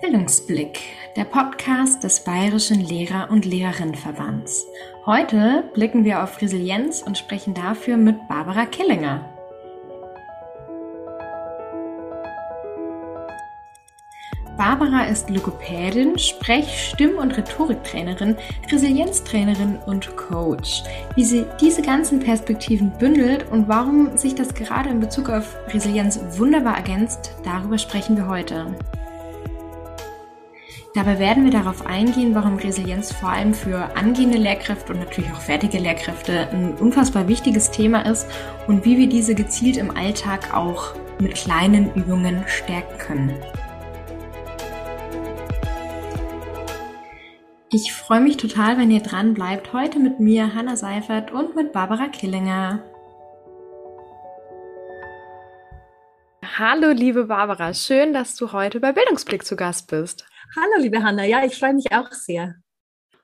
Bildungsblick, der Podcast des Bayerischen Lehrer- und Lehrerinnenverbands. Heute blicken wir auf Resilienz und sprechen dafür mit Barbara Killinger. Barbara ist Logopädin, Sprech-, Stimm- und Rhetoriktrainerin, Resilienztrainerin und Coach. Wie sie diese ganzen Perspektiven bündelt und warum sich das gerade in Bezug auf Resilienz wunderbar ergänzt, darüber sprechen wir heute. Dabei werden wir darauf eingehen, warum Resilienz vor allem für angehende Lehrkräfte und natürlich auch fertige Lehrkräfte ein unfassbar wichtiges Thema ist und wie wir diese gezielt im Alltag auch mit kleinen Übungen stärken können. Ich freue mich total, wenn ihr dran bleibt. Heute mit mir, Hanna Seifert und mit Barbara Killinger. Hallo, liebe Barbara. Schön, dass du heute bei Bildungsblick zu Gast bist. Hallo, liebe Hanna. Ja, ich freue mich auch sehr.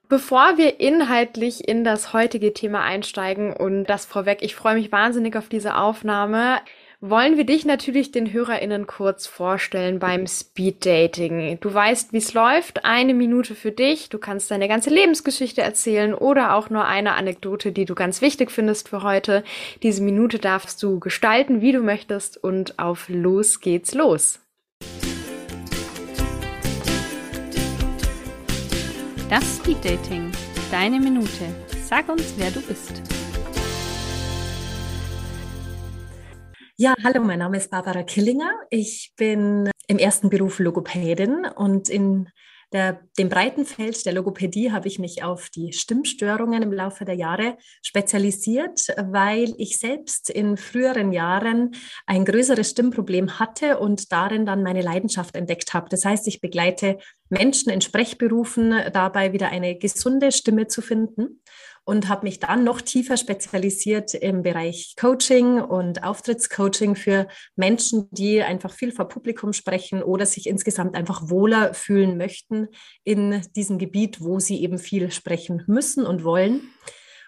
Bevor wir inhaltlich in das heutige Thema einsteigen und das vorweg, ich freue mich wahnsinnig auf diese Aufnahme wollen wir dich natürlich den HörerInnen kurz vorstellen beim Speed Dating. Du weißt, wie es läuft. Eine Minute für dich. Du kannst deine ganze Lebensgeschichte erzählen oder auch nur eine Anekdote, die du ganz wichtig findest für heute. Diese Minute darfst du gestalten, wie du möchtest und auf los geht's los. Das Speed Dating. Deine Minute. Sag uns, wer du bist. Ja, hallo, mein Name ist Barbara Killinger. Ich bin im ersten Beruf Logopädin und in der, dem breiten Feld der Logopädie habe ich mich auf die Stimmstörungen im Laufe der Jahre spezialisiert, weil ich selbst in früheren Jahren ein größeres Stimmproblem hatte und darin dann meine Leidenschaft entdeckt habe. Das heißt, ich begleite Menschen in Sprechberufen dabei, wieder eine gesunde Stimme zu finden und habe mich dann noch tiefer spezialisiert im Bereich Coaching und Auftrittscoaching für Menschen, die einfach viel vor Publikum sprechen oder sich insgesamt einfach wohler fühlen möchten in diesem Gebiet, wo sie eben viel sprechen müssen und wollen.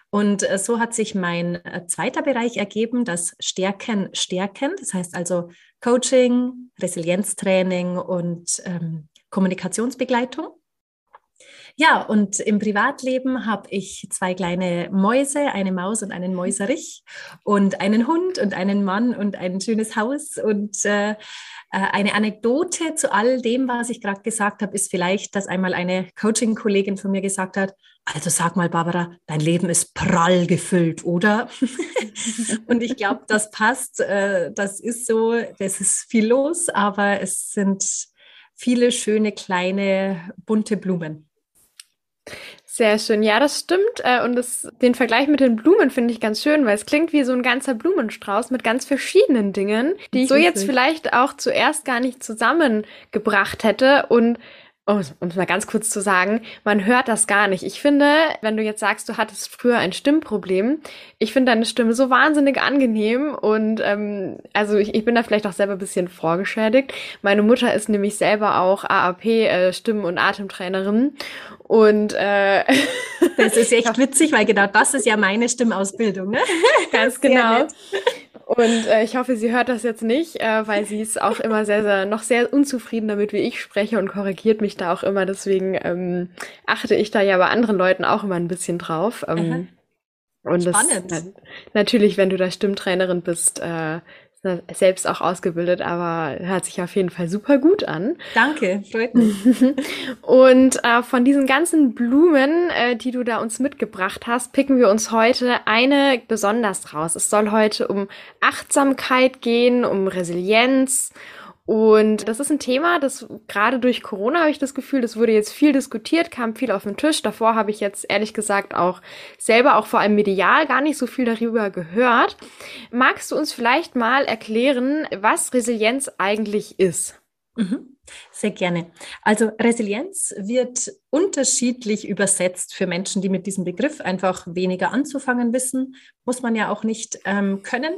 Und äh, so hat sich mein äh, zweiter Bereich ergeben, das Stärken, Stärken. Das heißt also Coaching, Resilienztraining und ähm, Kommunikationsbegleitung. Ja, und im Privatleben habe ich zwei kleine Mäuse, eine Maus und einen Mäuserich und einen Hund und einen Mann und ein schönes Haus. Und äh, äh eine Anekdote zu all dem, was ich gerade gesagt habe, ist vielleicht, dass einmal eine Coaching-Kollegin von mir gesagt hat, also sag mal, Barbara, dein Leben ist prall gefüllt, oder? und ich glaube, das passt. Äh, das ist so, das ist viel los, aber es sind viele schöne kleine bunte Blumen. Sehr schön. Ja, das stimmt. Äh, und das, den Vergleich mit den Blumen finde ich ganz schön, weil es klingt wie so ein ganzer Blumenstrauß mit ganz verschiedenen Dingen, die ich so jetzt vielleicht auch zuerst gar nicht zusammengebracht hätte. Und um es mal ganz kurz zu sagen, man hört das gar nicht. Ich finde, wenn du jetzt sagst, du hattest früher ein Stimmproblem, ich finde deine Stimme so wahnsinnig angenehm und ähm, also ich, ich bin da vielleicht auch selber ein bisschen vorgeschädigt. Meine Mutter ist nämlich selber auch AAP, äh, Stimmen- und Atemtrainerin und äh, das ist echt witzig, weil genau das ist ja meine Stimmausbildung, ne? Ganz genau. Und äh, ich hoffe, sie hört das jetzt nicht, äh, weil sie ist auch immer sehr, sehr, noch sehr unzufrieden damit, wie ich spreche und korrigiert mich da auch immer. Deswegen ähm, achte ich da ja bei anderen Leuten auch immer ein bisschen drauf. Ähm, und Spannend. Das, natürlich, wenn du da Stimmtrainerin bist, äh, selbst auch ausgebildet, aber hört sich auf jeden Fall super gut an. Danke, freut mich. Und äh, von diesen ganzen Blumen, äh, die du da uns mitgebracht hast, picken wir uns heute eine besonders raus. Es soll heute um Achtsamkeit gehen, um Resilienz und das ist ein Thema, das gerade durch Corona habe ich das Gefühl, das wurde jetzt viel diskutiert, kam viel auf den Tisch. Davor habe ich jetzt ehrlich gesagt auch selber, auch vor allem medial, gar nicht so viel darüber gehört. Magst du uns vielleicht mal erklären, was Resilienz eigentlich ist? Mhm. Sehr gerne. Also Resilienz wird unterschiedlich übersetzt für Menschen, die mit diesem Begriff einfach weniger anzufangen wissen. Muss man ja auch nicht ähm, können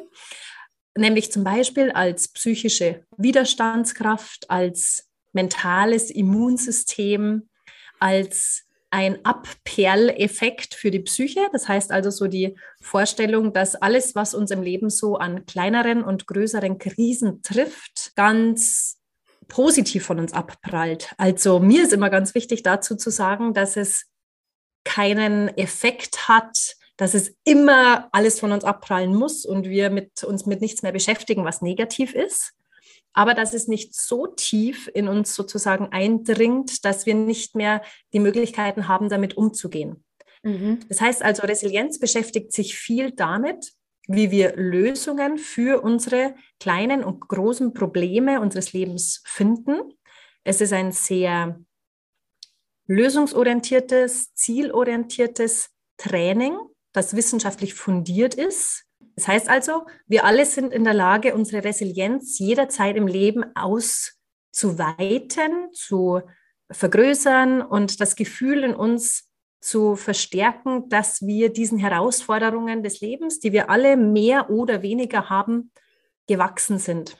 nämlich zum Beispiel als psychische Widerstandskraft, als mentales Immunsystem, als ein Abperleffekt für die Psyche. Das heißt also so die Vorstellung, dass alles, was uns im Leben so an kleineren und größeren Krisen trifft, ganz positiv von uns abprallt. Also mir ist immer ganz wichtig dazu zu sagen, dass es keinen Effekt hat, dass es immer alles von uns abprallen muss und wir mit uns mit nichts mehr beschäftigen, was negativ ist. Aber dass es nicht so tief in uns sozusagen eindringt, dass wir nicht mehr die Möglichkeiten haben, damit umzugehen. Mhm. Das heißt also, Resilienz beschäftigt sich viel damit, wie wir Lösungen für unsere kleinen und großen Probleme unseres Lebens finden. Es ist ein sehr lösungsorientiertes, zielorientiertes Training, das wissenschaftlich fundiert ist. Das heißt also, wir alle sind in der Lage, unsere Resilienz jederzeit im Leben auszuweiten, zu vergrößern und das Gefühl in uns zu verstärken, dass wir diesen Herausforderungen des Lebens, die wir alle mehr oder weniger haben, gewachsen sind.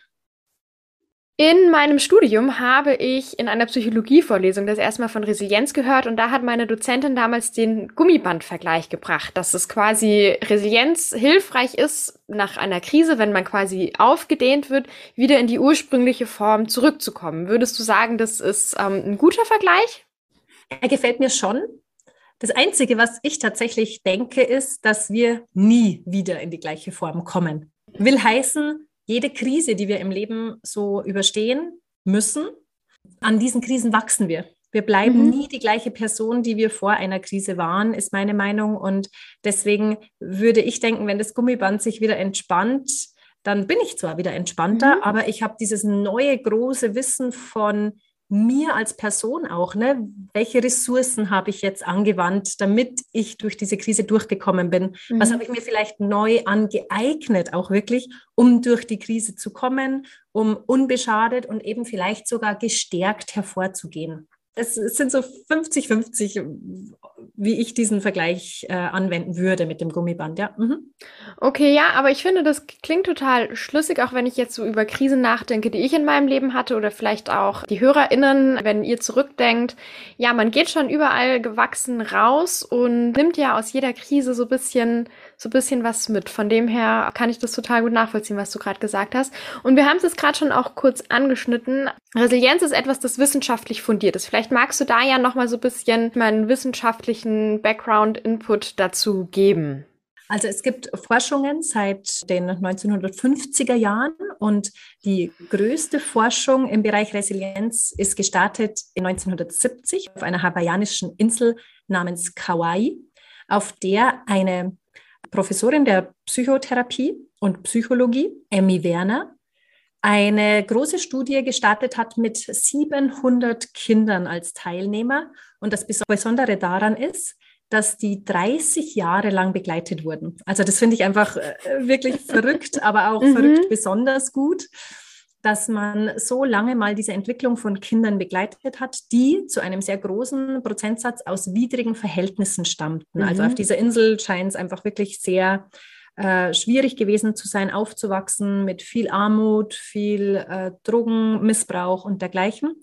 In meinem Studium habe ich in einer Psychologievorlesung das erstmal von Resilienz gehört und da hat meine Dozentin damals den Gummibandvergleich gebracht, dass es quasi Resilienz hilfreich ist, nach einer Krise, wenn man quasi aufgedehnt wird, wieder in die ursprüngliche Form zurückzukommen. Würdest du sagen, das ist ähm, ein guter Vergleich? Er gefällt mir schon. Das Einzige, was ich tatsächlich denke, ist, dass wir nie wieder in die gleiche Form kommen. Will heißen, jede Krise, die wir im Leben so überstehen müssen, an diesen Krisen wachsen wir. Wir bleiben mhm. nie die gleiche Person, die wir vor einer Krise waren, ist meine Meinung. Und deswegen würde ich denken, wenn das Gummiband sich wieder entspannt, dann bin ich zwar wieder entspannter, mhm. aber ich habe dieses neue große Wissen von, mir als Person auch, ne? welche Ressourcen habe ich jetzt angewandt, damit ich durch diese Krise durchgekommen bin? Mhm. Was habe ich mir vielleicht neu angeeignet, auch wirklich, um durch die Krise zu kommen, um unbeschadet und eben vielleicht sogar gestärkt hervorzugehen? Es, es sind so 50-50, wie ich diesen Vergleich äh, anwenden würde mit dem Gummiband, ja. Mhm. Okay, ja, aber ich finde, das klingt total schlüssig, auch wenn ich jetzt so über Krisen nachdenke, die ich in meinem Leben hatte oder vielleicht auch die HörerInnen, wenn ihr zurückdenkt. Ja, man geht schon überall gewachsen raus und nimmt ja aus jeder Krise so bisschen so bisschen was mit. Von dem her kann ich das total gut nachvollziehen, was du gerade gesagt hast. Und wir haben es jetzt gerade schon auch kurz angeschnitten. Resilienz ist etwas, das wissenschaftlich fundiert ist. Vielleicht magst du da ja noch mal so ein bisschen meinen wissenschaftlichen Background-Input dazu geben. Also es gibt Forschungen seit den 1950er Jahren und die größte Forschung im Bereich Resilienz ist gestartet in 1970 auf einer hawaiianischen Insel namens Kauai, auf der eine Professorin der Psychotherapie und Psychologie, Emmy Werner, eine große Studie gestartet hat mit 700 Kindern als Teilnehmer. Und das Besondere daran ist, dass die 30 Jahre lang begleitet wurden. Also das finde ich einfach äh, wirklich verrückt, aber auch mhm. verrückt besonders gut dass man so lange mal diese Entwicklung von Kindern begleitet hat, die zu einem sehr großen Prozentsatz aus widrigen Verhältnissen stammten. Also mhm. Also auf dieser Insel scheint es einfach wirklich sehr äh, schwierig gewesen zu sein, aufzuwachsen mit viel Armut, viel äh, Drogenmissbrauch und dergleichen.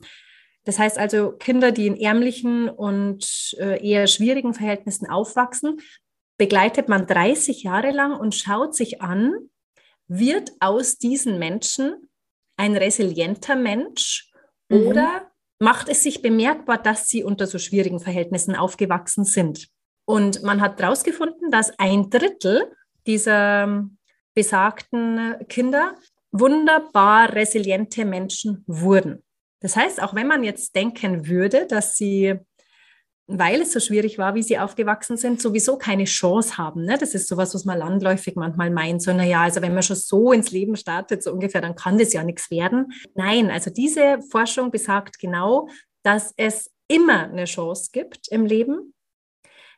Das heißt also, Kinder, die in ärmlichen und äh, eher schwierigen Verhältnissen aufwachsen, begleitet man 30 Jahre lang und schaut sich an, wird aus diesen Menschen ein resilienter Mensch mhm. oder macht es sich bemerkbar, dass sie unter so schwierigen Verhältnissen aufgewachsen sind? Und man hat herausgefunden, dass ein Drittel dieser ähm, besagten Kinder wunderbar resiliente Menschen wurden. Das heißt, auch wenn man jetzt denken würde, dass sie weil es so schwierig war, wie sie aufgewachsen sind, sowieso keine Chance haben. Ne? Das ist sowas, was man landläufig manchmal meint. So, naja, also wenn man schon so ins Leben startet, so ungefähr, dann kann das ja nichts werden. Nein, also diese Forschung besagt genau, dass es immer eine Chance gibt im Leben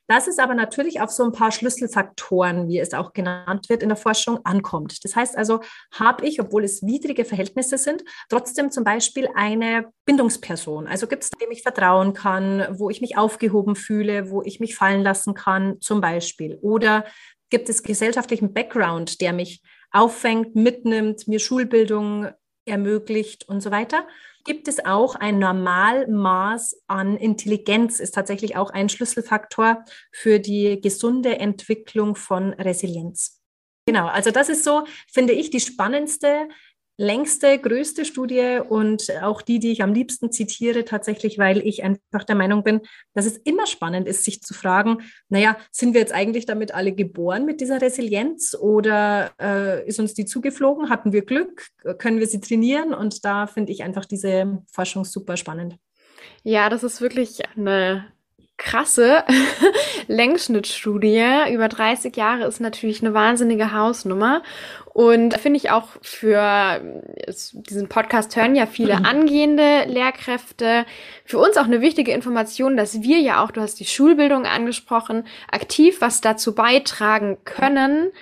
dass es aber natürlich auf so ein paar Schlüsselfaktoren, wie es auch genannt wird in der Forschung, ankommt. Das heißt also, habe ich, obwohl es widrige Verhältnisse sind, trotzdem zum Beispiel eine Bindungsperson. Also gibt es, dem ich vertrauen kann, wo ich mich aufgehoben fühle, wo ich mich fallen lassen kann, zum Beispiel. Oder gibt es gesellschaftlichen Background, der mich auffängt, mitnimmt, mir Schulbildung ermöglicht und so weiter gibt es auch ein Normalmaß an Intelligenz, ist tatsächlich auch ein Schlüsselfaktor für die gesunde Entwicklung von Resilienz. Genau, also das ist so, finde ich, die spannendste längste, größte Studie und auch die, die ich am liebsten zitiere, tatsächlich, weil ich einfach der Meinung bin, dass es immer spannend ist, sich zu fragen, naja, sind wir jetzt eigentlich damit alle geboren mit dieser Resilienz oder äh, ist uns die zugeflogen? Hatten wir Glück? Können wir sie trainieren? Und da finde ich einfach diese Forschung super spannend. Ja, das ist wirklich eine krasse Längsschnittstudie. Über 30 Jahre ist natürlich eine wahnsinnige Hausnummer. Und finde ich auch für diesen Podcast hören ja viele angehende Lehrkräfte. Für uns auch eine wichtige Information, dass wir ja auch, du hast die Schulbildung angesprochen, aktiv was dazu beitragen können,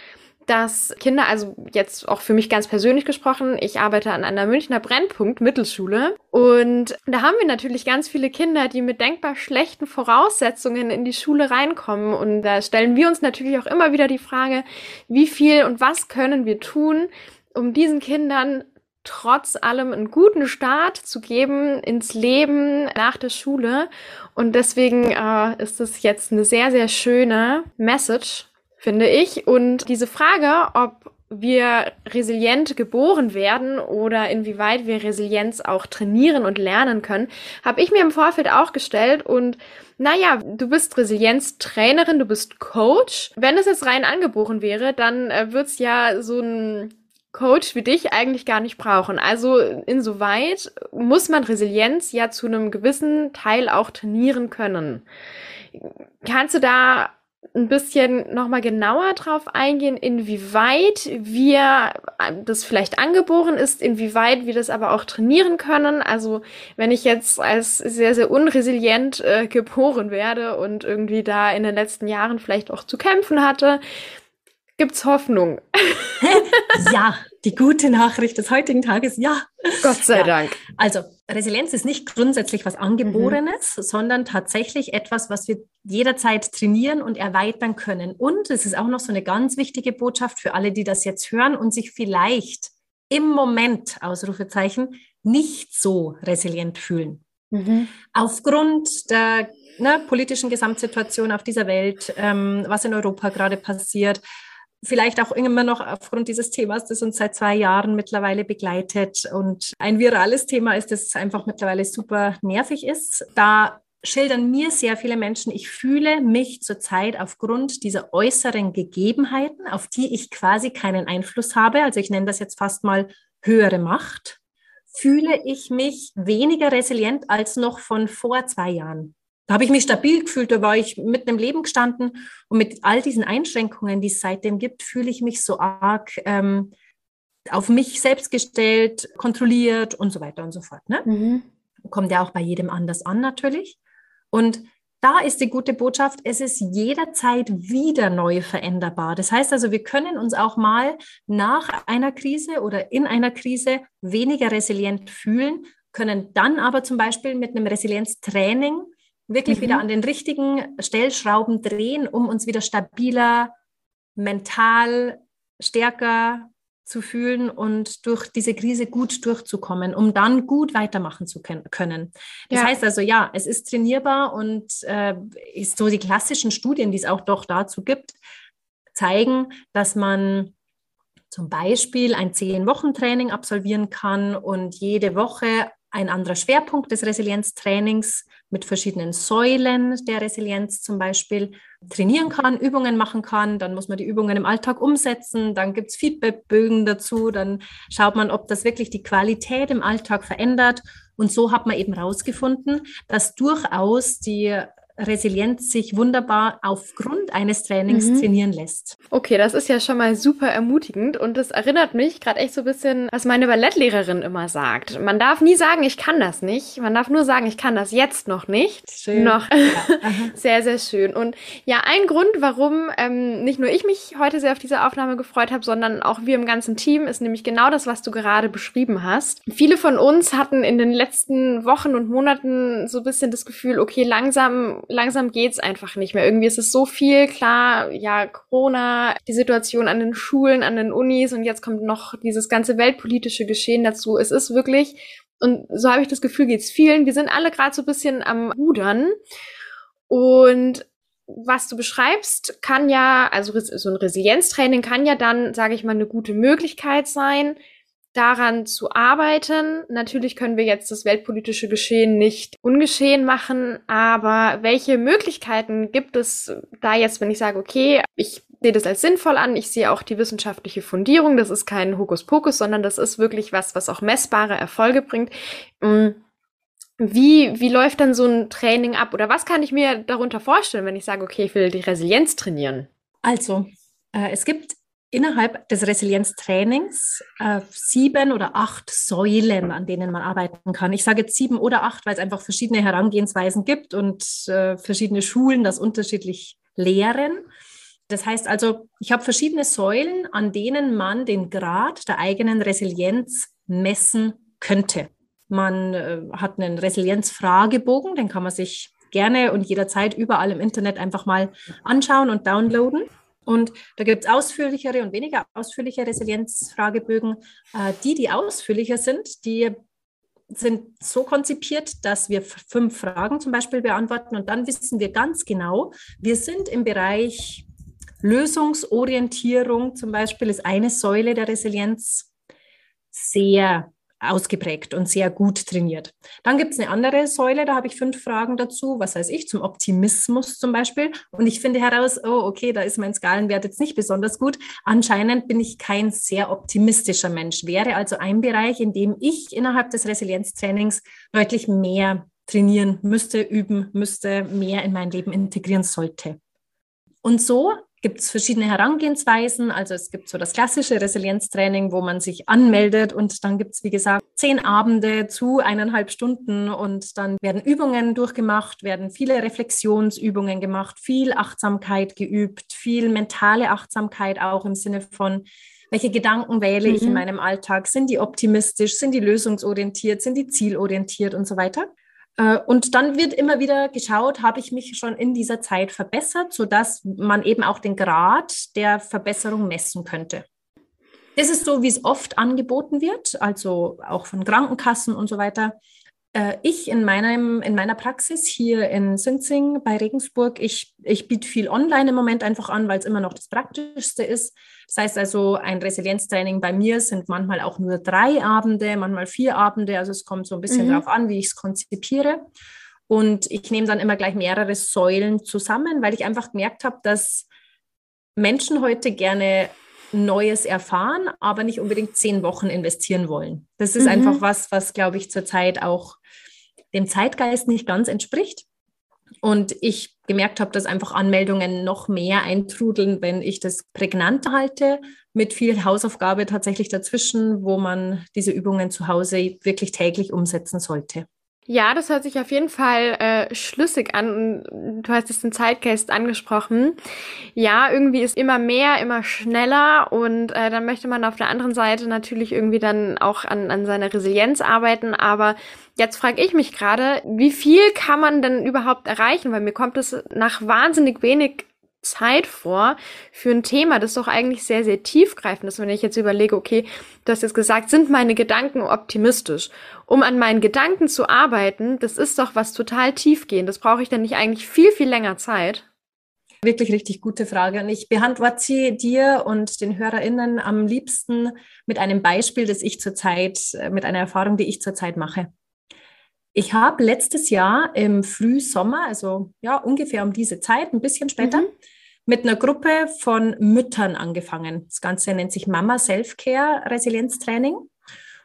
dass Kinder, also jetzt auch für mich ganz persönlich gesprochen, ich arbeite an einer Münchner Brennpunkt Mittelschule und da haben wir natürlich ganz viele Kinder, die mit denkbar schlechten Voraussetzungen in die Schule reinkommen und da stellen wir uns natürlich auch immer wieder die Frage, wie viel und was können wir tun, um diesen Kindern trotz allem einen guten Start zu geben ins Leben nach der Schule. Und deswegen äh, ist es jetzt eine sehr, sehr schöne Message finde ich. Und diese Frage, ob wir resilient geboren werden oder inwieweit wir Resilienz auch trainieren und lernen können, habe ich mir im Vorfeld auch gestellt und naja, du bist Resilienztrainerin, du bist Coach. Wenn es jetzt rein angeboren wäre, dann äh, wird's ja so ein Coach wie dich eigentlich gar nicht brauchen. Also insoweit muss man Resilienz ja zu einem gewissen Teil auch trainieren können. Kannst du da ein bisschen nochmal genauer drauf eingehen, inwieweit wir das vielleicht angeboren ist, inwieweit wir das aber auch trainieren können. Also wenn ich jetzt als sehr, sehr unresilient äh, geboren werde und irgendwie da in den letzten Jahren vielleicht auch zu kämpfen hatte, gibt's Hoffnung. ja, die gute Nachricht des heutigen Tages, ja. Gott sei ja. Dank. Also Resilienz ist nicht grundsätzlich was Angeborenes, mhm. sondern tatsächlich etwas, was wir jederzeit trainieren und erweitern können. Und es ist auch noch so eine ganz wichtige Botschaft für alle, die das jetzt hören und sich vielleicht im Moment, Ausrufezeichen, nicht so resilient fühlen. Mhm. Aufgrund der ne, politischen Gesamtsituation auf dieser Welt, ähm, was in Europa gerade passiert, vielleicht auch immer noch aufgrund dieses Themas, das uns seit zwei Jahren mittlerweile begleitet und ein virales Thema ist, das einfach mittlerweile super nervig ist. Da schildern mir sehr viele Menschen, ich fühle mich zurzeit aufgrund dieser äußeren Gegebenheiten, auf die ich quasi keinen Einfluss habe, also ich nenne das jetzt fast mal höhere Macht, fühle ich mich weniger resilient als noch von vor zwei Jahren. Da habe ich mich stabil gefühlt, da war ich mitten im Leben gestanden und mit all diesen Einschränkungen, die es seitdem gibt, fühle ich mich so arg ähm, auf mich selbst gestellt, kontrolliert und so weiter und so fort. Ne? Mhm. Kommt ja auch bei jedem anders an natürlich. Und da ist die gute Botschaft, es ist jederzeit wieder neu veränderbar. Das heißt also, wir können uns auch mal nach einer Krise oder in einer Krise weniger resilient fühlen, können dann aber zum Beispiel mit einem Resilienztraining wirklich mhm. wieder an den richtigen Stellschrauben drehen, um uns wieder stabiler, mental stärker zu fühlen und durch diese Krise gut durchzukommen, um dann gut weitermachen zu können. Das ja. heißt also, ja, es ist trainierbar und äh, ist so die klassischen Studien, die es auch doch dazu gibt, zeigen, dass man zum Beispiel ein Zehn-Wochen-Training absolvieren kann und jede Woche ein anderer Schwerpunkt des Resilienztrainings mit verschiedenen Säulen der Resilienz zum Beispiel trainieren kann, Übungen machen kann. Dann muss man die Übungen im Alltag umsetzen. Dann gibt es Feedbackbögen dazu. Dann schaut man, ob das wirklich die Qualität im Alltag verändert. Und so hat man eben herausgefunden, dass durchaus die Resilienz sich wunderbar aufgrund eines Trainings mhm. trainieren lässt. Okay, das ist ja schon mal super ermutigend und das erinnert mich gerade echt so ein bisschen, was meine Ballettlehrerin immer sagt. Man darf nie sagen, ich kann das nicht. Man darf nur sagen, ich kann das jetzt noch nicht. Schön. Noch. Ja. sehr, sehr schön. Und ja, ein Grund, warum ähm, nicht nur ich mich heute sehr auf diese Aufnahme gefreut habe, sondern auch wir im ganzen Team, ist nämlich genau das, was du gerade beschrieben hast. Viele von uns hatten in den letzten Wochen und Monaten so ein bisschen das Gefühl, okay, langsam langsam geht's einfach nicht mehr. Irgendwie ist es so viel, klar, ja, Corona, die Situation an den Schulen, an den Unis und jetzt kommt noch dieses ganze weltpolitische Geschehen dazu. Es ist wirklich, und so habe ich das Gefühl, geht's vielen. Wir sind alle gerade so ein bisschen am Rudern. Und was du beschreibst, kann ja, also so ein Resilienztraining kann ja dann, sage ich mal, eine gute Möglichkeit sein, daran zu arbeiten. Natürlich können wir jetzt das weltpolitische Geschehen nicht ungeschehen machen, aber welche Möglichkeiten gibt es da jetzt, wenn ich sage, okay, ich sehe das als sinnvoll an, ich sehe auch die wissenschaftliche Fundierung, das ist kein Hokuspokus, sondern das ist wirklich was, was auch messbare Erfolge bringt. Mm, wie, wie läuft dann so ein Training ab? Oder was kann ich mir darunter vorstellen, wenn ich sage, okay, ich will die Resilienz trainieren? Also, äh, es gibt innerhalb des Resilienztrainings äh, sieben oder acht Säulen, an denen man arbeiten kann. Ich sage jetzt sieben oder acht, weil es einfach verschiedene Herangehensweisen gibt und äh, verschiedene Schulen das unterschiedlich lehren. Das heißt also, ich habe verschiedene Säulen, an denen man den Grad der eigenen Resilienz messen könnte. Man äh, hat einen Resilienzfragebogen, den kann man sich gerne und jederzeit überall im Internet einfach mal anschauen und downloaden. Und da gibt es ausführlichere und weniger ausführliche Resilienzfragebögen. Äh, die, die ausführlicher sind, die sind so konzipiert, dass wir fünf Fragen zum Beispiel beantworten und dann wissen wir ganz genau, wir sind im Bereich Lösungsorientierung zum Beispiel ist eine Säule der Resilienz sehr ausgeprägt und sehr gut trainiert. Dann gibt es eine andere Säule, da habe ich fünf Fragen dazu, was weiß ich, zum Optimismus zum Beispiel. Und ich finde heraus, oh, okay, da ist mein Skalenwert jetzt nicht besonders gut. Anscheinend bin ich kein sehr optimistischer Mensch. Wäre also ein Bereich, in dem ich innerhalb des Resilienztrainings deutlich mehr trainieren müsste, üben müsste, mehr in mein Leben integrieren sollte. Und so gibt es verschiedene Herangehensweisen. Also es gibt so das klassische Resilienztraining, wo man sich anmeldet und dann gibt es, wie gesagt, zehn Abende zu eineinhalb Stunden und dann werden Übungen durchgemacht, werden viele Reflexionsübungen gemacht, viel Achtsamkeit geübt, viel mentale Achtsamkeit auch im Sinne von, welche Gedanken wähle mhm. ich in mhm. meinem Alltag? Sind die optimistisch? Sind die lösungsorientiert? Sind die zielorientiert und so weiter? Äh, und dann wird immer wieder geschaut, habe ich mich schon in dieser Zeit verbessert, sodass man eben auch den Grad der Verbesserung messen könnte. Das ist so, wie es oft angeboten wird, also auch von Krankenkassen und so weiter. Äh, ich in, meinem, in meiner Praxis hier in Sinzing bei Regensburg, ich, ich biete viel online im Moment einfach an, weil es immer noch das Praktischste ist. Das heißt also, ein Resilienztraining bei mir sind manchmal auch nur drei Abende, manchmal vier Abende. Also es kommt so ein bisschen mhm. darauf an, wie ich es konzipiere. Und ich nehme dann immer gleich mehrere Säulen zusammen, weil ich einfach gemerkt habe, dass Menschen heute gerne Neues erfahren, aber nicht unbedingt zehn Wochen investieren wollen. Das ist mhm. einfach was, was, glaube ich, zurzeit auch dem Zeitgeist nicht ganz entspricht. Und ich gemerkt habe, dass einfach Anmeldungen noch mehr eintrudeln, wenn ich das prägnant halte, mit viel Hausaufgabe tatsächlich dazwischen, wo man diese Übungen zu Hause wirklich täglich umsetzen sollte. Ja, das hört sich auf jeden Fall äh, schlüssig an. Du hast es den Zeitgeist angesprochen. Ja, irgendwie ist immer mehr, immer schneller und äh, dann möchte man auf der anderen Seite natürlich irgendwie dann auch an, an seiner Resilienz arbeiten. Aber jetzt frage ich mich gerade, wie viel kann man denn überhaupt erreichen? Weil mir kommt es nach wahnsinnig wenig Zeit vor für ein Thema, das doch eigentlich sehr, sehr tiefgreifend ist. Wenn ich jetzt überlege, okay, du hast jetzt gesagt, sind meine Gedanken optimistisch? Um an meinen Gedanken zu arbeiten, das ist doch was total tiefgehendes. Brauche ich denn nicht eigentlich viel, viel länger Zeit? Wirklich richtig gute Frage. Und ich beantworte sie dir und den HörerInnen am liebsten mit einem Beispiel, das ich zurzeit, äh, mit einer Erfahrung, die ich zurzeit mache. Ich habe letztes Jahr im Frühsommer, also ja, ungefähr um diese Zeit, ein bisschen später, mhm. mit einer Gruppe von Müttern angefangen. Das Ganze nennt sich Mama Self-Care Resilienztraining.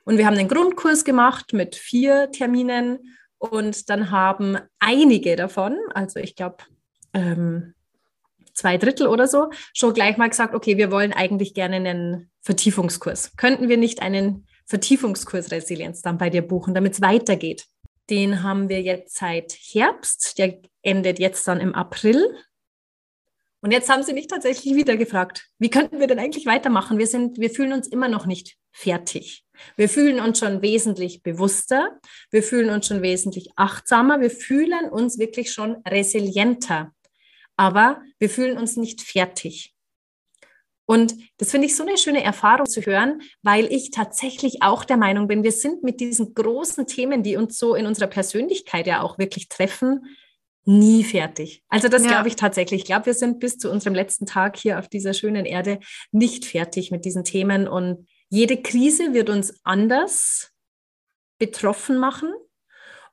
Und wir haben einen Grundkurs gemacht mit vier Terminen und dann haben einige davon, also ich glaube ähm, zwei Drittel oder so, schon gleich mal gesagt, okay, wir wollen eigentlich gerne einen Vertiefungskurs. Könnten wir nicht einen Vertiefungskurs Resilienz dann bei dir buchen, damit es weitergeht? Den haben wir jetzt seit Herbst. Der endet jetzt dann im April. Und jetzt haben sie mich tatsächlich wieder gefragt, wie könnten wir denn eigentlich weitermachen? Wir sind, wir fühlen uns immer noch nicht fertig. Wir fühlen uns schon wesentlich bewusster. Wir fühlen uns schon wesentlich achtsamer. Wir fühlen uns wirklich schon resilienter. Aber wir fühlen uns nicht fertig. Und das finde ich so eine schöne Erfahrung zu hören, weil ich tatsächlich auch der Meinung bin, wir sind mit diesen großen Themen, die uns so in unserer Persönlichkeit ja auch wirklich treffen, nie fertig. Also das ja. glaube ich tatsächlich. Ich glaube, wir sind bis zu unserem letzten Tag hier auf dieser schönen Erde nicht fertig mit diesen Themen. Und Jede Krise wird uns anders betroffen machen.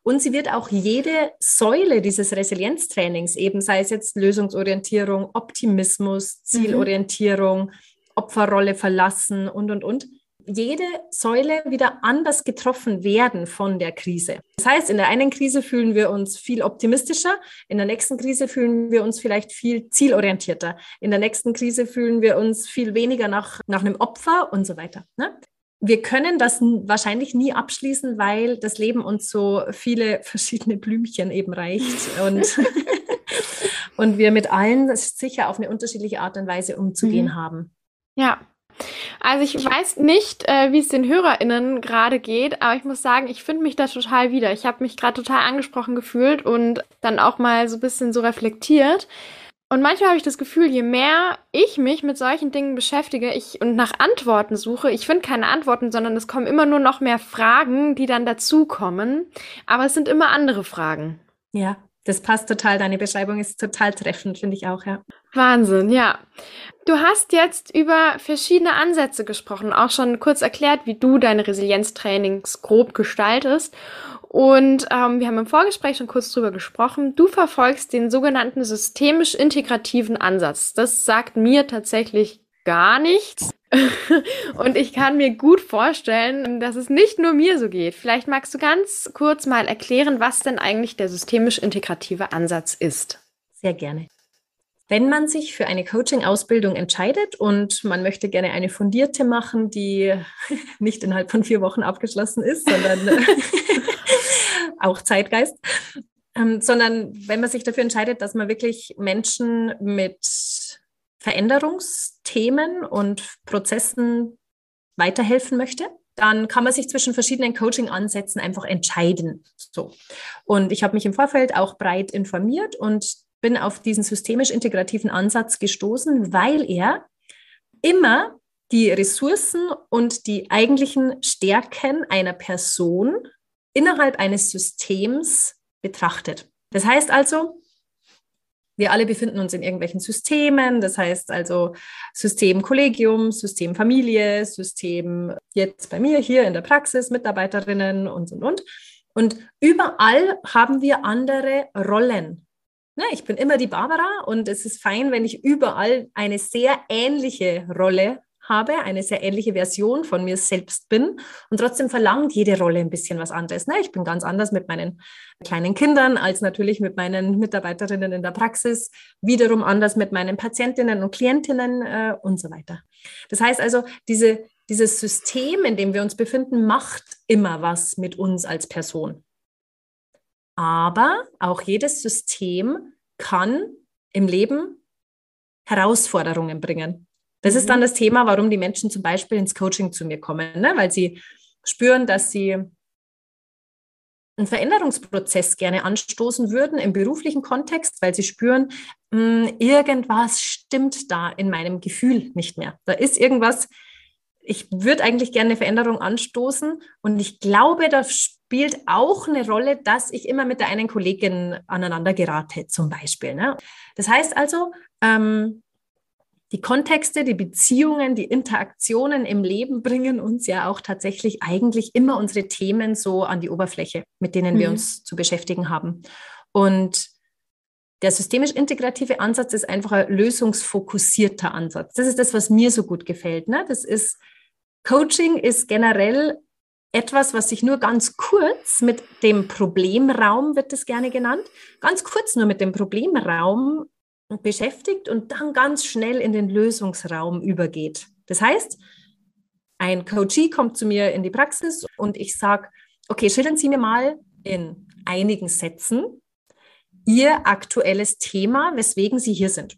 Und sie wird auch jede Säule dieses Resilienztrainings, eben sei es jetzt Lösungsorientierung, Optimismus, mhm. Zielorientierung, mhm. Opferrolle verlassen und, und, und, jede Säule wieder anders getroffen werden von der Krise. Das heißt, in der einen Krise fühlen wir uns viel optimistischer, in der nächsten Krise fühlen wir uns vielleicht viel zielorientierter, in der nächsten Krise fühlen wir uns viel weniger nach, nach einem Opfer und so weiter. Ne? Wir können das wahrscheinlich nie abschließen, weil das Leben uns so viele verschiedene Blümchen eben reicht und, und wir mit allen sicher auf eine unterschiedliche Art und Weise umzugehen mhm. haben. Ja, also ich weiß nicht, äh, wie es den HörerInnen gerade geht, aber ich muss sagen, ich finde mich da total wieder. Ich habe mich gerade total angesprochen gefühlt und dann auch mal so ein bisschen so reflektiert. Und manchmal habe ich das Gefühl, je mehr ich mich mit solchen Dingen beschäftige ich und nach Antworten suche, ich finde keine Antworten, sondern es kommen immer nur noch mehr Fragen, die dann dazukommen. Aber es sind immer andere Fragen. Ja, das passt total. Deine Beschreibung ist total treffend, finde ich auch, ja. Wahnsinn, ja. Du hast jetzt über verschiedene Ansätze gesprochen, auch schon kurz erklärt, wie du deine Resilienztrainings grob gestaltest. Und ähm, wir haben im Vorgespräch schon kurz drüber gesprochen. Du verfolgst den sogenannten systemisch integrativen Ansatz. Das sagt mir tatsächlich gar nichts. Und ich kann mir gut vorstellen, dass es nicht nur mir so geht. Vielleicht magst du ganz kurz mal erklären, was denn eigentlich der systemisch integrative Ansatz ist. Sehr gerne. Wenn man sich für eine Coaching-Ausbildung entscheidet und man möchte gerne eine fundierte machen, die nicht innerhalb von vier Wochen abgeschlossen ist, sondern auch Zeitgeist, ähm, sondern wenn man sich dafür entscheidet, dass man wirklich Menschen mit Veränderungsthemen und Prozessen weiterhelfen möchte, dann kann man sich zwischen verschiedenen Coaching-Ansätzen einfach entscheiden. So. Und ich habe mich im Vorfeld auch breit informiert und bin auf diesen systemisch integrativen Ansatz gestoßen, weil er immer die Ressourcen und die eigentlichen Stärken einer Person innerhalb eines Systems betrachtet. Das heißt also, wir alle befinden uns in irgendwelchen Systemen, das heißt also System Kollegium, System Familie, System jetzt bei mir hier in der Praxis, Mitarbeiterinnen und, und, und. Und überall haben wir andere Rollen. Ne, ich bin immer die Barbara und es ist fein, wenn ich überall eine sehr ähnliche Rolle habe, eine sehr ähnliche Version von mir selbst bin und trotzdem verlangt jede Rolle ein bisschen was anderes. Ne? Ich bin ganz anders mit meinen kleinen Kindern als natürlich mit meinen Mitarbeiterinnen in der Praxis, wiederum anders mit meinen Patientinnen und Klientinnen äh, und so weiter. Das heißt also, diese, dieses System, in dem wir uns befinden, macht immer was mit uns als Person. Aber auch jedes System kann im Leben Herausforderungen bringen. Das mhm. ist dann das Thema, warum die Menschen zum Beispiel ins Coaching zu mir kommen, ne? weil sie spüren, dass sie einen Veränderungsprozess gerne anstoßen würden im beruflichen Kontext, weil sie spüren, mh, hm, irgendwas stimmt da in meinem Gefühl nicht mehr. Da ist irgendwas, ich würde eigentlich gerne eine Veränderung anstoßen und ich glaube, da spielt auch eine Rolle, dass ich immer mit der einen Kollegin aneinander gerate, zum Beispiel. Ne? Das heißt also, ähm, die Kontexte, die Beziehungen, die Interaktionen im Leben bringen uns ja auch tatsächlich eigentlich immer unsere Themen so an die Oberfläche, mit denen mhm. wir uns zu beschäftigen haben. Und der systemisch integrative Ansatz ist einfach ein lösungsfokussierter Ansatz. Das ist das, was mir so gut gefällt. Ne? Das ist Coaching ist generell etwas, was sich nur ganz kurz mit dem Problemraum, wird es gerne genannt, ganz kurz nur mit dem Problemraum beschäftigt und dann ganz schnell in den Lösungsraum übergeht. Das heißt, ein Coachee kommt zu mir in die Praxis und ich sage, okay, schildern Sie mir mal in einigen Sätzen Ihr aktuelles Thema, weswegen Sie hier sind.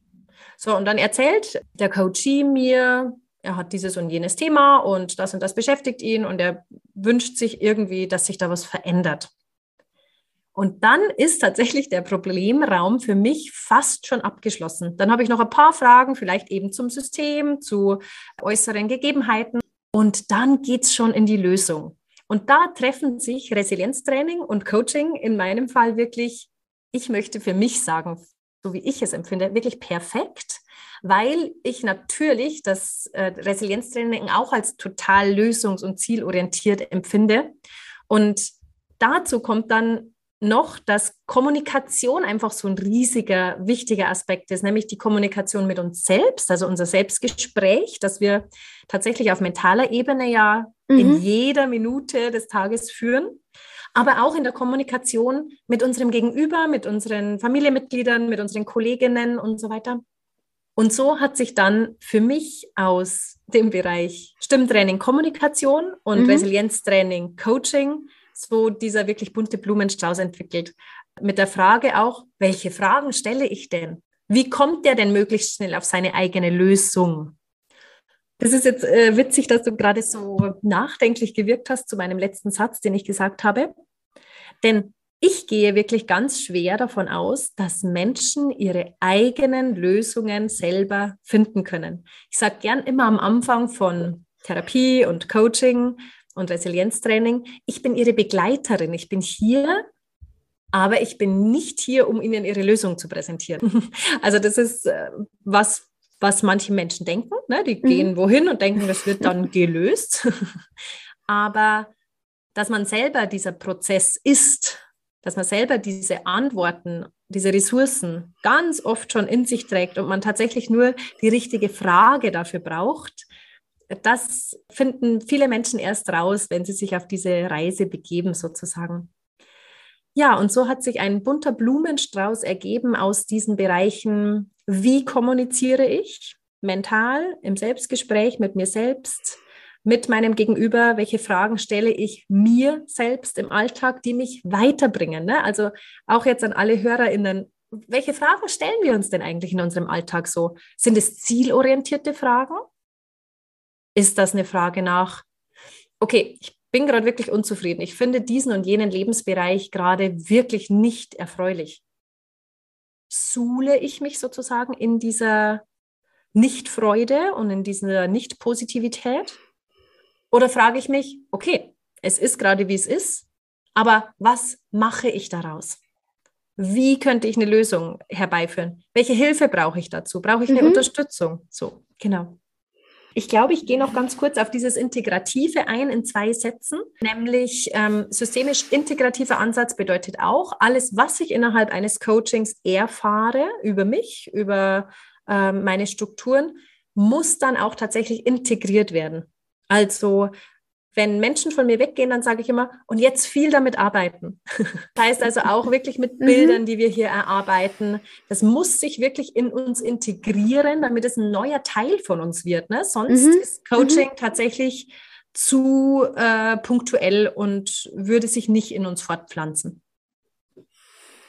So, und dann erzählt der Coachee mir er hat dieses und jenes Thema und das und das beschäftigt ihn und er wünscht sich irgendwie, dass sich da was verändert. Und dann ist tatsächlich der Problemraum für mich fast schon abgeschlossen. Dann habe ich noch ein paar Fragen, vielleicht eben zum System, zu äußeren Gegebenheiten. Und dann geht es schon in die Lösung. Und da treffen sich Resilienztraining und Coaching in meinem Fall wirklich, ich möchte für mich sagen, so wie ich es empfinde, wirklich perfekt, weil ich natürlich das äh, Resilienztraining auch als total lösungs- und zielorientiert empfinde. Und dazu kommt dann noch, dass Kommunikation einfach so ein riesiger, wichtiger Aspekt ist, nämlich die Kommunikation mit uns selbst, also unser Selbstgespräch, das wir tatsächlich auf mentaler Ebene ja mhm. in jeder Minute des Tages führen, aber auch in der Kommunikation mit unserem Gegenüber, mit unseren Familienmitgliedern, mit unseren Kolleginnen und so weiter. Und so hat sich dann für mich aus dem Bereich Stimmtraining Kommunikation und mhm. Resilienztraining Coaching so dieser wirklich bunte Blumenstrauß entwickelt. Mit der Frage auch, welche Fragen stelle ich denn? Wie kommt der denn möglichst schnell auf seine eigene Lösung? Das ist jetzt äh, witzig, dass du gerade so nachdenklich gewirkt hast zu meinem letzten Satz, den ich gesagt habe. Denn ich gehe wirklich ganz schwer davon aus, dass Menschen ihre eigenen Lösungen selber finden können. Ich sage gern immer am Anfang von Therapie und Coaching, und Resilienztraining. Ich bin Ihre Begleiterin. Ich bin hier, aber ich bin nicht hier, um Ihnen Ihre Lösung zu präsentieren. Also das ist äh, was, was manche Menschen denken. Ne? Die mhm. gehen wohin und denken, das wird dann gelöst. aber dass man selber dieser Prozess ist, dass man selber diese Antworten, diese Ressourcen ganz oft schon in sich trägt und man tatsächlich nur die richtige Frage dafür braucht, das finden viele Menschen erst raus, wenn sie sich auf diese Reise begeben, sozusagen. Ja, und so hat sich ein bunter Blumenstrauß ergeben aus diesen Bereichen, wie kommuniziere ich mental im Selbstgespräch mit mir selbst, mit meinem Gegenüber, welche Fragen stelle ich mir selbst im Alltag, die mich weiterbringen. Ne? Also auch jetzt an alle HörerInnen, welche Fragen stellen wir uns denn eigentlich in unserem Alltag so? Sind es zielorientierte Fragen? Ist das eine Frage nach, okay, ich bin gerade wirklich unzufrieden. Ich finde diesen und jenen Lebensbereich gerade wirklich nicht erfreulich. Suhle ich mich sozusagen in dieser Nichtfreude und in dieser Nicht-Positivität? Oder frage ich mich, okay, es ist gerade wie es ist, aber was mache ich daraus? Wie könnte ich eine Lösung herbeiführen? Welche Hilfe brauche ich dazu? Brauche ich eine mhm. Unterstützung? So, genau. Ich glaube, ich gehe noch ganz kurz auf dieses Integrative ein in zwei Sätzen, nämlich ähm, systemisch integrativer Ansatz bedeutet auch, alles, was ich innerhalb eines Coachings erfahre über mich, über äh, meine Strukturen, muss dann auch tatsächlich integriert werden. Also wenn Menschen von mir weggehen, dann sage ich immer, und jetzt viel damit arbeiten. das heißt also auch wirklich mit mhm. Bildern, die wir hier erarbeiten. Das muss sich wirklich in uns integrieren, damit es ein neuer Teil von uns wird. Ne? Sonst mhm. ist Coaching mhm. tatsächlich zu äh, punktuell und würde sich nicht in uns fortpflanzen.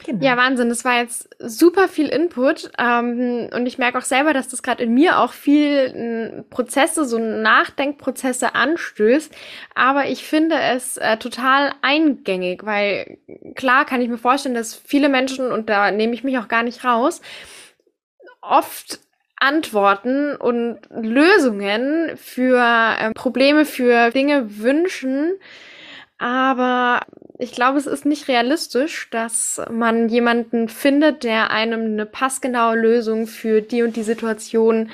Genau. Ja, Wahnsinn. Das war jetzt super viel Input. Ähm, und ich merke auch selber, dass das gerade in mir auch viel äh, Prozesse, so Nachdenkprozesse anstößt. Aber ich finde es äh, total eingängig, weil klar kann ich mir vorstellen, dass viele Menschen, und da nehme ich mich auch gar nicht raus, oft Antworten und Lösungen für äh, Probleme, für Dinge wünschen, aber ich glaube, es ist nicht realistisch, dass man jemanden findet, der einem eine passgenaue Lösung für die und die Situation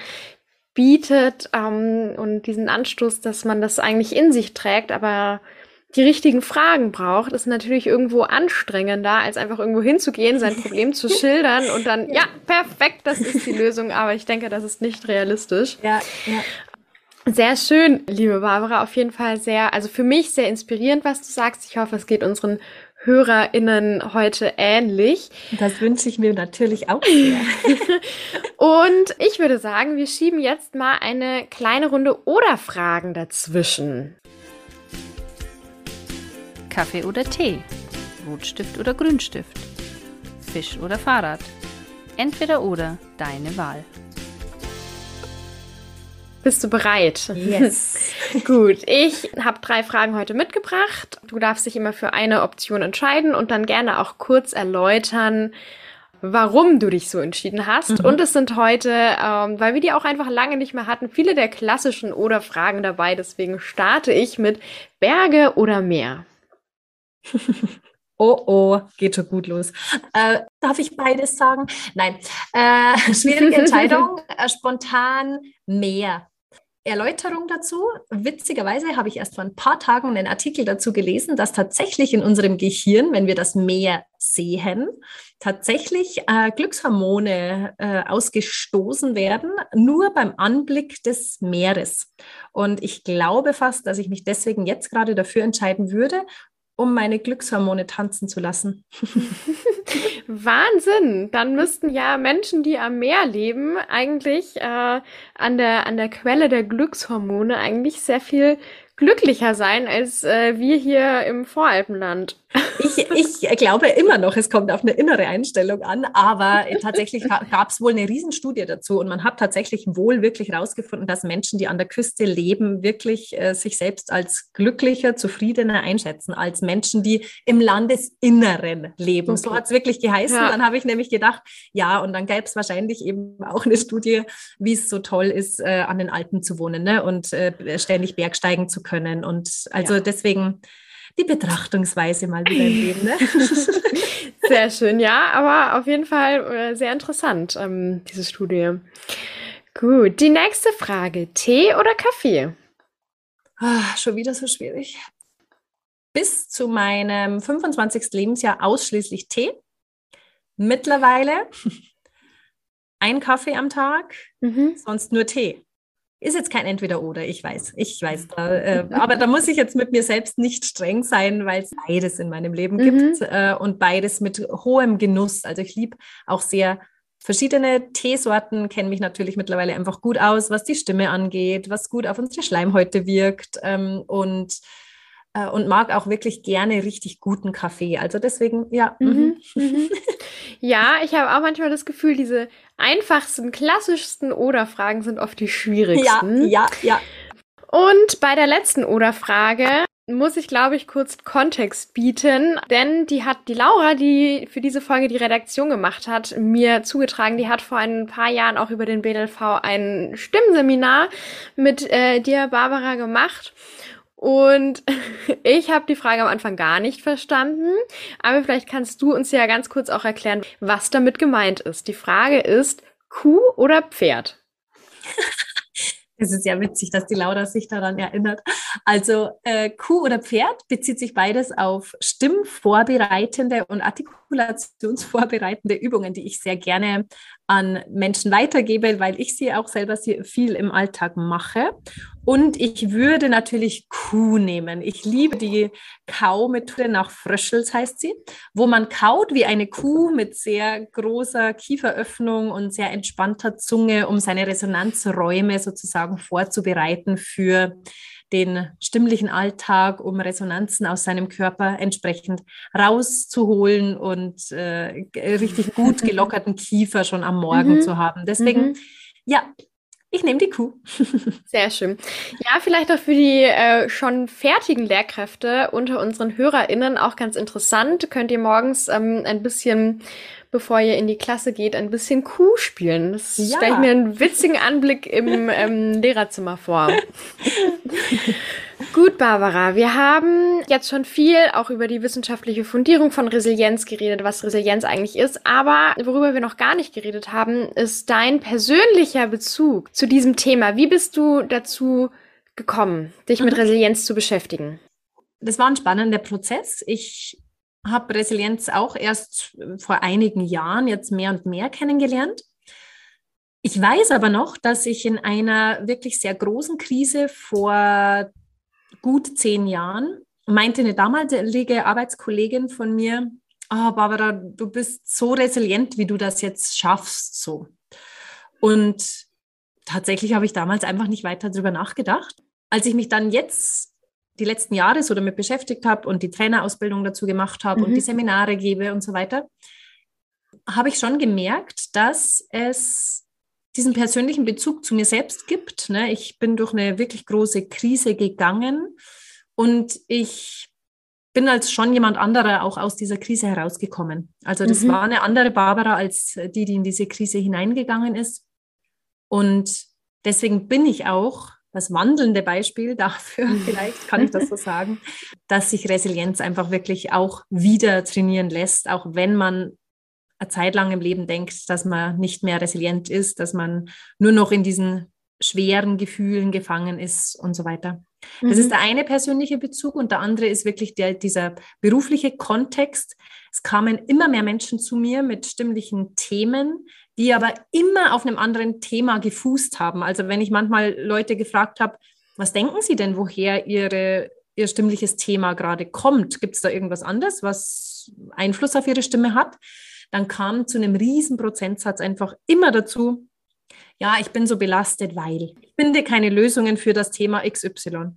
bietet ähm, und diesen Anstoß, dass man das eigentlich in sich trägt, aber die richtigen Fragen braucht, ist natürlich irgendwo anstrengender, als einfach irgendwo hinzugehen, sein Problem zu schildern und dann, ja, perfekt, das ist die Lösung, aber ich denke, das ist nicht realistisch. Ja, ja. Sehr schön, liebe Barbara, auf jeden Fall sehr, also für mich sehr inspirierend, was du sagst. Ich hoffe, es geht unseren HörerInnen heute ähnlich. Das wünsche ich mir natürlich auch sehr. Und ich würde sagen, wir schieben jetzt mal eine kleine Runde Oder-Fragen dazwischen. Kaffee oder Tee? Rotstift oder Grünstift? Fisch oder Fahrrad? Entweder oder, deine Wahl. Bist du bereit? Yes. Gut, ich habe drei Fragen heute mitgebracht. Du darfst dich immer für eine Option entscheiden und dann gerne auch kurz erläutern, warum du dich so entschieden hast. Mhm. Und es sind heute, ähm, weil wir die auch einfach lange nicht mehr hatten, viele der klassischen oder Fragen dabei. Deswegen starte ich mit Berge oder Meer. Oh, oh, geht schon gut los. Äh, darf ich beides sagen? Nein. Äh, schwierige Entscheidung. Äh, spontan mehr. Erläuterung dazu. Witzigerweise habe ich erst vor ein paar Tagen einen Artikel dazu gelesen, dass tatsächlich in unserem Gehirn, wenn wir das Meer sehen, tatsächlich äh, Glückshormone äh, ausgestoßen werden, nur beim Anblick des Meeres. Und ich glaube fast, dass ich mich deswegen jetzt gerade dafür entscheiden würde, um meine Glückshormone tanzen zu lassen. Wahnsinn! Dann müssten ja Menschen, die am Meer leben, eigentlich äh, an, der, an der Quelle der Glückshormone eigentlich sehr viel glücklicher sein als äh, wir hier im Voralpenland. Ich, ich glaube immer noch, es kommt auf eine innere Einstellung an, aber tatsächlich gab es wohl eine Riesenstudie dazu und man hat tatsächlich wohl wirklich herausgefunden, dass Menschen, die an der Küste leben, wirklich äh, sich selbst als glücklicher, zufriedener einschätzen als Menschen, die im Landesinneren leben. Okay. So hat es wirklich geheißen. Ja. Dann habe ich nämlich gedacht, ja, und dann gäbe es wahrscheinlich eben auch eine Studie, wie es so toll ist, äh, an den Alpen zu wohnen ne? und äh, ständig Bergsteigen zu können. Und also ja. deswegen die Betrachtungsweise mal wieder im Leben. Ne? Sehr schön, ja, aber auf jeden Fall äh, sehr interessant, ähm, diese Studie. Gut, die nächste Frage. Tee oder Kaffee? Ah, schon wieder so schwierig. Bis zu meinem 25. Lebensjahr ausschließlich Tee. Mittlerweile ein Kaffee am Tag, mhm. sonst nur Tee. Ist jetzt kein Entweder-Oder, ich weiß, ich weiß. Da, äh, aber da muss ich jetzt mit mir selbst nicht streng sein, weil es beides in meinem Leben mhm. gibt äh, und beides mit hohem Genuss. Also ich liebe auch sehr verschiedene Teesorten, kenne mich natürlich mittlerweile einfach gut aus, was die Stimme angeht, was gut auf unsere Schleimhäute wirkt ähm, und äh, und mag auch wirklich gerne richtig guten Kaffee. Also deswegen, ja. Mhm, mhm. mhm. Ja, ich habe auch manchmal das Gefühl, diese einfachsten, klassischsten Oder-Fragen sind oft die schwierigsten. Ja, ja, ja. Und bei der letzten Oder-Frage muss ich, glaube ich, kurz Kontext bieten, denn die hat die Laura, die für diese Folge die Redaktion gemacht hat, mir zugetragen. Die hat vor ein paar Jahren auch über den BLV ein Stimmseminar mit äh, dir, Barbara, gemacht. Und ich habe die Frage am Anfang gar nicht verstanden, aber vielleicht kannst du uns ja ganz kurz auch erklären, was damit gemeint ist. Die Frage ist, Kuh oder Pferd? Es ist ja witzig, dass die Laura sich daran erinnert. Also äh, Kuh oder Pferd bezieht sich beides auf stimmvorbereitende und artikulationsvorbereitende Übungen, die ich sehr gerne an Menschen weitergebe, weil ich sie auch selber viel im Alltag mache. Und ich würde natürlich Kuh nehmen. Ich liebe die Kaumethode nach Fröschels heißt sie, wo man kaut wie eine Kuh mit sehr großer Kieferöffnung und sehr entspannter Zunge, um seine Resonanzräume sozusagen vorzubereiten für den stimmlichen Alltag, um Resonanzen aus seinem Körper entsprechend rauszuholen und äh, richtig gut gelockerten Kiefer schon am Morgen mhm. zu haben. Deswegen, mhm. ja, ich nehme die Kuh. Sehr schön. Ja, vielleicht auch für die äh, schon fertigen Lehrkräfte unter unseren HörerInnen auch ganz interessant. Könnt ihr morgens ähm, ein bisschen bevor ihr in die Klasse geht, ein bisschen Kuh spielen. Das ja. stelle ich mir einen witzigen Anblick im ähm, Lehrerzimmer vor. Gut, Barbara, wir haben jetzt schon viel auch über die wissenschaftliche Fundierung von Resilienz geredet, was Resilienz eigentlich ist. Aber worüber wir noch gar nicht geredet haben, ist dein persönlicher Bezug zu diesem Thema. Wie bist du dazu gekommen, dich mit mhm. Resilienz zu beschäftigen? Das war ein spannender Prozess. Ich habe Resilienz auch erst vor einigen Jahren jetzt mehr und mehr kennengelernt. Ich weiß aber noch, dass ich in einer wirklich sehr großen Krise vor gut zehn Jahren meinte eine damalige Arbeitskollegin von mir, oh, Barbara, du bist so resilient, wie du das jetzt schaffst, so. Und tatsächlich habe ich damals einfach nicht weiter darüber nachgedacht. Als ich mich dann jetzt die letzten Jahre so damit beschäftigt habe und die Trainerausbildung dazu gemacht habe mhm. und die Seminare gebe und so weiter, habe ich schon gemerkt, dass es diesen persönlichen Bezug zu mir selbst gibt. Ne? Ich bin durch eine wirklich große Krise gegangen und ich bin als schon jemand anderer auch aus dieser Krise herausgekommen. Also das mhm. war eine andere Barbara als die, die in diese Krise hineingegangen ist. Und deswegen bin ich auch das wandelnde Beispiel dafür, vielleicht kann ich das so sagen, dass sich Resilienz einfach wirklich auch wieder trainieren lässt, auch wenn man eine Zeit lang im Leben denkt, dass man nicht mehr resilient ist, dass man nur noch in diesen schweren Gefühlen gefangen ist und so weiter. Das mhm. ist der eine persönliche Bezug und der andere ist wirklich der, dieser berufliche Kontext. Es kamen immer mehr Menschen zu mir mit stimmlichen Themen, die aber immer auf einem anderen Thema gefußt haben. Also wenn ich manchmal Leute gefragt habe, was denken Sie denn, woher Ihre, Ihr stimmliches Thema gerade kommt? Gibt es da irgendwas anderes, was Einfluss auf Ihre Stimme hat? Dann kam zu einem riesen Prozentsatz einfach immer dazu, ja, ich bin so belastet, weil ich finde keine Lösungen für das Thema XY.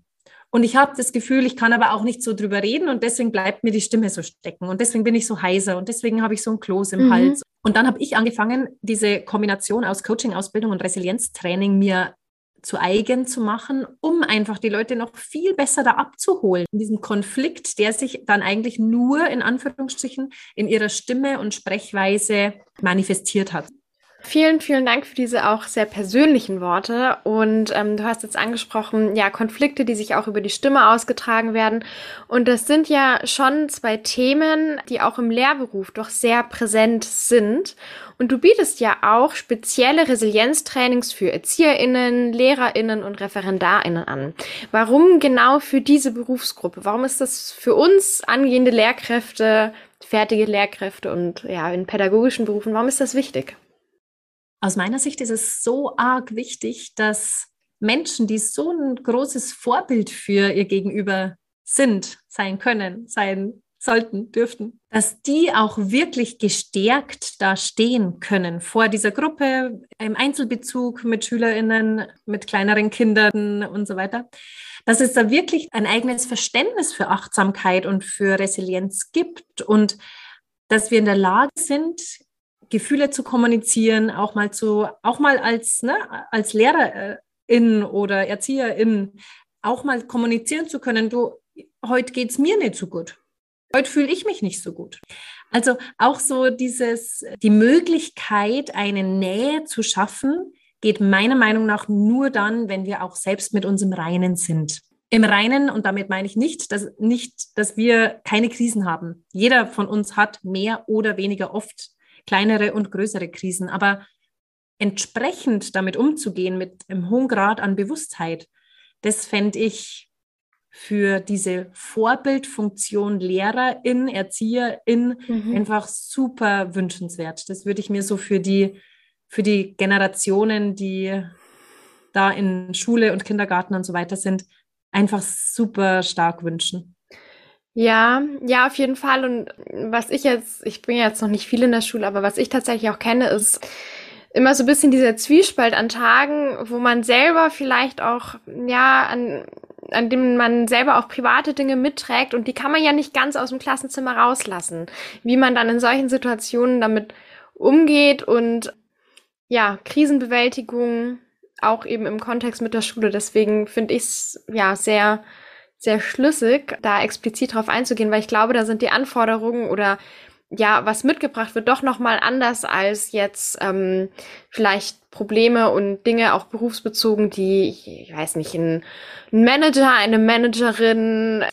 Und ich habe das Gefühl, ich kann aber auch nicht so drüber reden und deswegen bleibt mir die Stimme so stecken und deswegen bin ich so heiser und deswegen habe ich so ein Kloß im mhm. Hals. Und dann habe ich angefangen, diese Kombination aus Coaching, Ausbildung und Resilienztraining mir zu eigen zu machen, um einfach die Leute noch viel besser da abzuholen. In diesem Konflikt, der sich dann eigentlich nur in Anführungsstrichen in ihrer Stimme und Sprechweise manifestiert hat. Vielen, vielen Dank für diese auch sehr persönlichen Worte. Und ähm, du hast jetzt angesprochen, ja, Konflikte, die sich auch über die Stimme ausgetragen werden. Und das sind ja schon zwei Themen, die auch im Lehrberuf doch sehr präsent sind. Und du bietest ja auch spezielle Resilienztrainings für ErzieherInnen, LehrerInnen und ReferendarInnen an. Warum genau für diese Berufsgruppe? Warum ist das für uns angehende Lehrkräfte, fertige Lehrkräfte und ja, in pädagogischen Berufen, warum ist das wichtig? Aus meiner Sicht ist es so arg wichtig, dass Menschen, die so ein großes Vorbild für ihr Gegenüber sind, sein können, sein sollten, dürften, dass die auch wirklich gestärkt da stehen können vor dieser Gruppe im Einzelbezug mit Schülerinnen, mit kleineren Kindern und so weiter. Dass es da wirklich ein eigenes Verständnis für Achtsamkeit und für Resilienz gibt und dass wir in der Lage sind, Gefühle zu kommunizieren, auch mal zu, auch mal als, ne, als Lehrerin oder Erzieherin, auch mal kommunizieren zu können, du, heute geht es mir nicht so gut. Heute fühle ich mich nicht so gut. Also auch so dieses, die Möglichkeit, eine Nähe zu schaffen, geht meiner Meinung nach nur dann, wenn wir auch selbst mit uns im Reinen sind. Im Reinen, und damit meine ich nicht, dass, nicht, dass wir keine Krisen haben. Jeder von uns hat mehr oder weniger oft kleinere und größere Krisen. Aber entsprechend damit umzugehen, mit einem hohen Grad an Bewusstheit, das fände ich für diese Vorbildfunktion Lehrerin, Erzieherin mhm. einfach super wünschenswert. Das würde ich mir so für die, für die Generationen, die da in Schule und Kindergarten und so weiter sind, einfach super stark wünschen. Ja, ja, auf jeden Fall. Und was ich jetzt, ich bin jetzt noch nicht viel in der Schule, aber was ich tatsächlich auch kenne, ist immer so ein bisschen dieser Zwiespalt an Tagen, wo man selber vielleicht auch, ja, an, an dem man selber auch private Dinge mitträgt und die kann man ja nicht ganz aus dem Klassenzimmer rauslassen. Wie man dann in solchen Situationen damit umgeht und ja, Krisenbewältigung auch eben im Kontext mit der Schule. Deswegen finde ich es ja sehr sehr schlüssig, da explizit drauf einzugehen, weil ich glaube, da sind die Anforderungen oder ja, was mitgebracht wird, doch nochmal anders als jetzt ähm, vielleicht Probleme und Dinge auch berufsbezogen, die, ich weiß nicht, ein, Manager, eine Managerin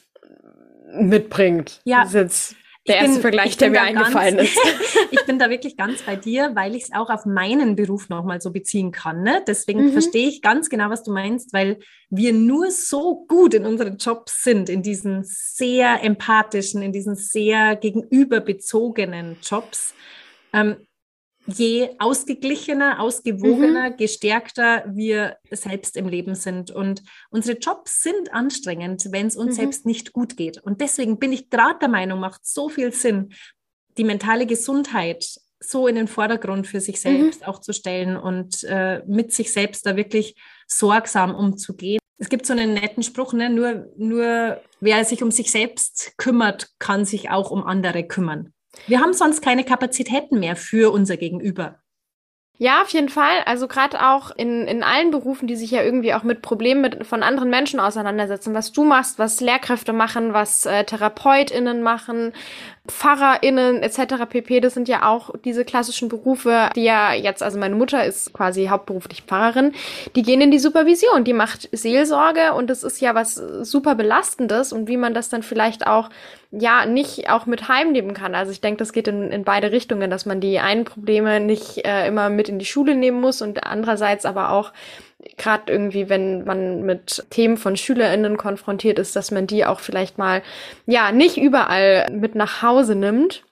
mitbringt. Ja. Das ist jetzt der erste bin, Vergleich, der mir eingefallen ganz, ist. ich bin da wirklich ganz bei dir, weil ich es auch auf meinen Beruf nochmal so beziehen kann. Ne? Deswegen mhm. verstehe ich ganz genau, was du meinst, weil wir nur so gut in unseren Jobs sind, in diesen sehr empathischen, in diesen sehr gegenüberbezogenen Jobs. Ähm, je ausgeglichener, ausgewogener, mhm. gestärkter wir selbst im Leben sind. Und unsere Jobs sind anstrengend, wenn es uns mhm. selbst nicht gut geht. Und deswegen bin ich gerade der Meinung, macht so viel Sinn, die mentale Gesundheit so in den Vordergrund für sich mhm. selbst mhm. auch zu stellen und äh, mit sich selbst da wirklich sorgsam umzugehen. Es gibt so einen netten Spruch, ne? nur, nur wer sich um sich selbst kümmert, kann sich auch um andere kümmern. Wir haben sonst keine Kapazitäten mehr für unser Gegenüber. Ja, auf jeden Fall. Also gerade auch in, in allen Berufen, die sich ja irgendwie auch mit Problemen mit, von anderen Menschen auseinandersetzen. Was du machst, was Lehrkräfte machen, was äh, TherapeutInnen machen, PfarrerInnen etc. pp. Das sind ja auch diese klassischen Berufe, die ja jetzt, also meine Mutter ist quasi hauptberuflich Pfarrerin, die gehen in die Supervision, die macht Seelsorge und das ist ja was super Belastendes und wie man das dann vielleicht auch ja nicht auch mit heimnehmen kann. Also ich denke, das geht in, in beide Richtungen, dass man die einen Probleme nicht äh, immer mit in die Schule nehmen muss und andererseits aber auch gerade irgendwie, wenn man mit Themen von SchülerInnen konfrontiert ist, dass man die auch vielleicht mal, ja, nicht überall mit nach Hause nimmt.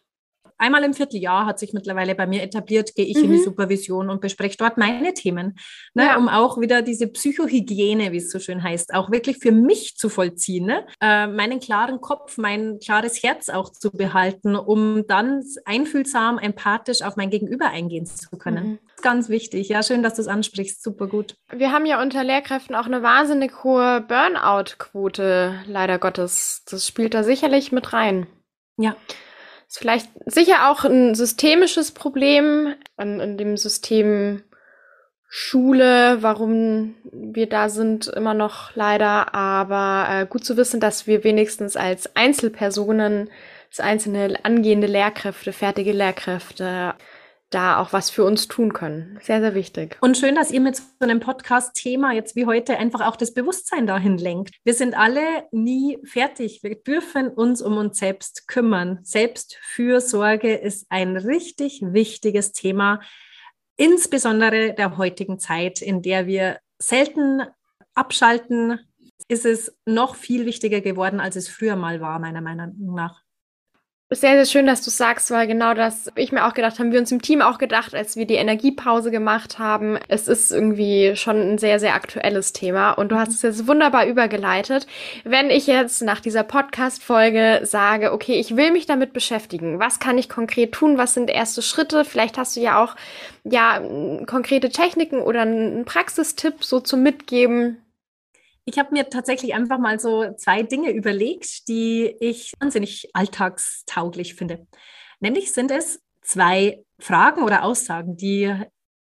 Einmal im Vierteljahr hat sich mittlerweile bei mir etabliert, gehe ich mhm. in die mhm. Supervision und bespreche dort meine Themen, ne, ja. um auch wieder diese Psychohygiene, wie es so schön heißt, auch wirklich für mich zu vollziehen, ne? äh, meinen klaren Kopf, mein klares Herz auch zu behalten, um dann einfühlsam, empathisch auf mein Gegenüber eingehen zu können. Mhm ganz wichtig. Ja, schön, dass du es ansprichst. Super gut. Wir haben ja unter Lehrkräften auch eine wahnsinnig hohe Burnout-Quote, leider Gottes. Das spielt da sicherlich mit rein. Ja. Ist vielleicht sicher auch ein systemisches Problem an, in dem System Schule, warum wir da sind, immer noch leider. Aber äh, gut zu wissen, dass wir wenigstens als Einzelpersonen, als einzelne angehende Lehrkräfte, fertige Lehrkräfte, da auch was für uns tun können. Sehr, sehr wichtig. Und schön, dass ihr mit so einem Podcast-Thema jetzt wie heute einfach auch das Bewusstsein dahin lenkt. Wir sind alle nie fertig. Wir dürfen uns um uns selbst kümmern. Selbstfürsorge ist ein richtig wichtiges Thema, insbesondere der heutigen Zeit, in der wir selten abschalten, ist es noch viel wichtiger geworden, als es früher mal war, meiner Meinung nach. Sehr, sehr schön, dass du sagst, weil genau das ich mir auch gedacht haben, wir uns im Team auch gedacht, als wir die Energiepause gemacht haben. Es ist irgendwie schon ein sehr, sehr aktuelles Thema und du hast es jetzt wunderbar übergeleitet. Wenn ich jetzt nach dieser Podcast-Folge sage, okay, ich will mich damit beschäftigen, was kann ich konkret tun? Was sind erste Schritte? Vielleicht hast du ja auch, ja, konkrete Techniken oder einen Praxistipp so zum Mitgeben, ich habe mir tatsächlich einfach mal so zwei Dinge überlegt, die ich wahnsinnig alltagstauglich finde. Nämlich sind es zwei Fragen oder Aussagen, die